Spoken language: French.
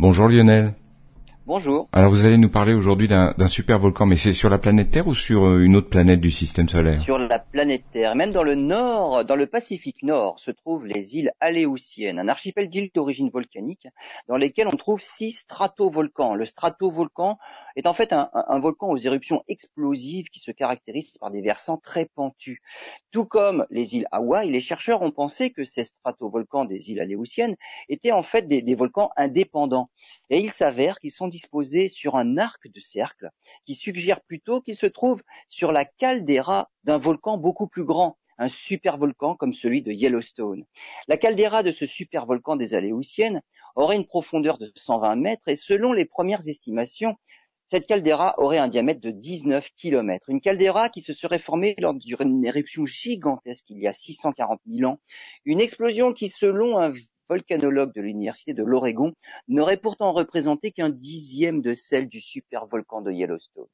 Bonjour Lionel. Bonjour. Alors vous allez nous parler aujourd'hui d'un super volcan, mais c'est sur la planète Terre ou sur euh, une autre planète du système solaire? Sur la planète Terre. Même dans le nord, dans le Pacifique Nord, se trouvent les îles Aléoutiennes, un archipel d'îles d'origine volcanique dans lesquelles on trouve six stratovolcans. Le stratovolcan est en fait un, un, volcan aux éruptions explosives qui se caractérisent par des versants très pentus. Tout comme les îles Hawaï, les chercheurs ont pensé que ces stratovolcans des îles Aléoutiennes étaient en fait des, des volcans indépendants. Et il s'avère qu'ils sont sur un arc de cercle qui suggère plutôt qu'ils se trouvent sur la caldeira d'un volcan beaucoup plus grand, un supervolcan comme celui de Yellowstone. La caldeira de ce supervolcan des Aléoutiennes aurait une profondeur de 120 mètres et selon les premières estimations, cette caldeira aurait un diamètre de 19 km. Une caldeira qui se serait formée lors d'une éruption gigantesque il y a 640 000 ans. Une explosion qui, selon un volcanologue de l'université de l'Oregon, n'aurait pourtant représenté qu'un dixième de celle du supervolcan de Yellowstone.